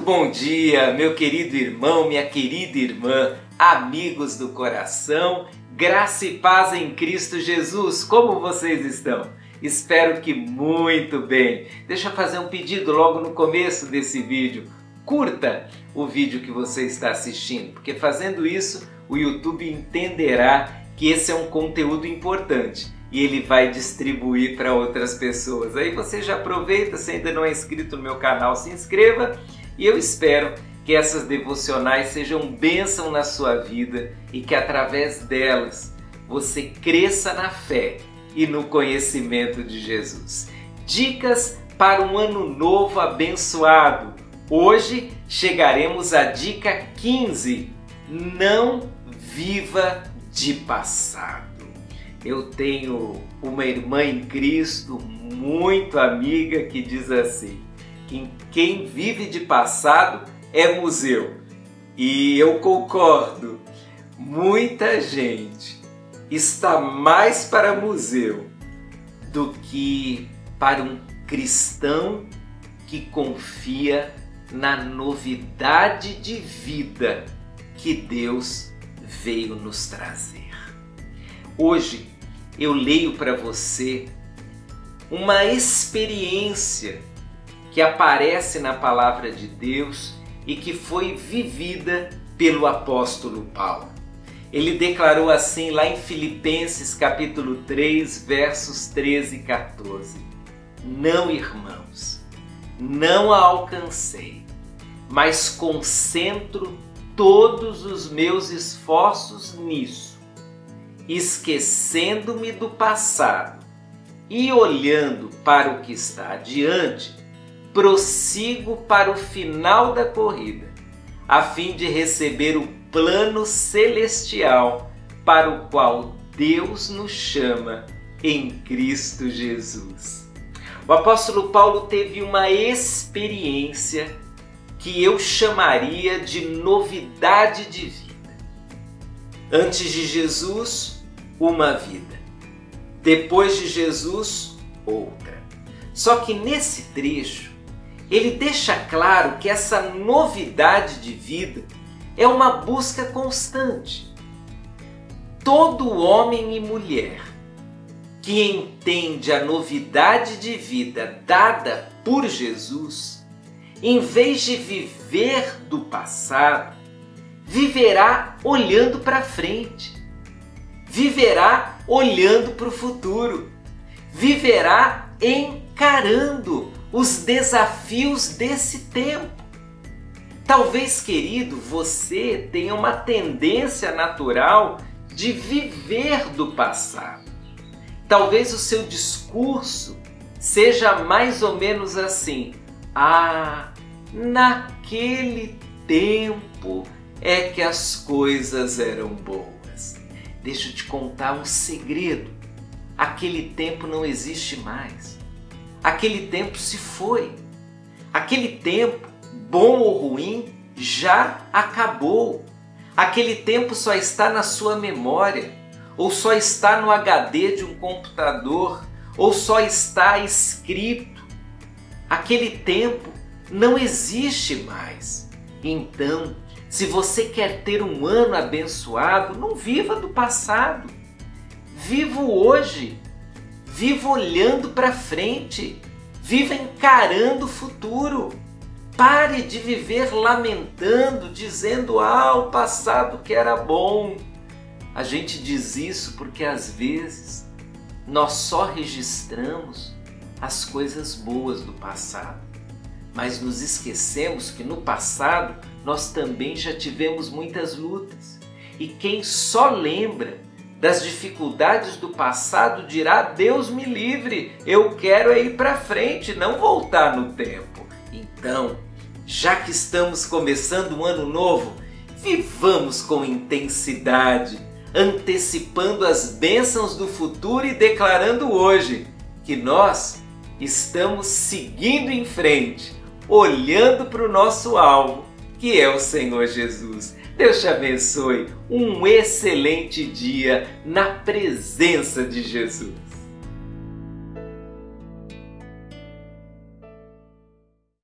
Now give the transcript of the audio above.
bom dia, meu querido irmão, minha querida irmã, amigos do coração, graça e paz em Cristo Jesus. Como vocês estão? Espero que muito bem. Deixa eu fazer um pedido logo no começo desse vídeo. Curta o vídeo que você está assistindo, porque fazendo isso o YouTube entenderá que esse é um conteúdo importante e ele vai distribuir para outras pessoas. Aí você já aproveita, se ainda não é inscrito no meu canal, se inscreva e eu espero que essas devocionais sejam bênção na sua vida e que através delas você cresça na fé e no conhecimento de Jesus. Dicas para um ano novo abençoado. Hoje chegaremos à dica 15. Não viva de passado. Eu tenho uma irmã em Cristo muito amiga que diz assim: que quem vive de passado é museu. E eu concordo, muita gente está mais para museu do que para um cristão que confia na novidade de vida que Deus veio nos trazer. Hoje eu leio para você uma experiência que aparece na palavra de Deus e que foi vivida pelo apóstolo Paulo. Ele declarou assim lá em Filipenses capítulo 3, versos 13 e 14: Não, irmãos, não a alcancei, mas concentro todos os meus esforços nisso esquecendo-me do passado e olhando para o que está adiante, prossigo para o final da corrida, a fim de receber o plano celestial para o qual Deus nos chama em Cristo Jesus. O apóstolo Paulo teve uma experiência que eu chamaria de novidade de vida. Antes de Jesus, uma vida. Depois de Jesus, outra. Só que nesse trecho, ele deixa claro que essa novidade de vida é uma busca constante. Todo homem e mulher que entende a novidade de vida dada por Jesus, em vez de viver do passado, viverá olhando para frente viverá olhando para o futuro, viverá encarando os desafios desse tempo. Talvez, querido, você tenha uma tendência natural de viver do passado. Talvez o seu discurso seja mais ou menos assim: Ah, naquele tempo é que as coisas eram boas. Deixa eu te contar um segredo. Aquele tempo não existe mais. Aquele tempo se foi. Aquele tempo, bom ou ruim, já acabou. Aquele tempo só está na sua memória, ou só está no HD de um computador, ou só está escrito. Aquele tempo não existe mais. Então, se você quer ter um ano abençoado, não viva do passado. Viva hoje. Viva olhando para frente. Viva encarando o futuro. Pare de viver lamentando, dizendo: "Ah, o passado que era bom". A gente diz isso porque às vezes nós só registramos as coisas boas do passado, mas nos esquecemos que no passado nós também já tivemos muitas lutas. E quem só lembra das dificuldades do passado dirá: Deus me livre, eu quero é ir para frente, não voltar no tempo. Então, já que estamos começando um ano novo, vivamos com intensidade, antecipando as bênçãos do futuro e declarando hoje que nós estamos seguindo em frente, olhando para o nosso alvo que é o Senhor Jesus. Deus te abençoe. Um excelente dia na presença de Jesus.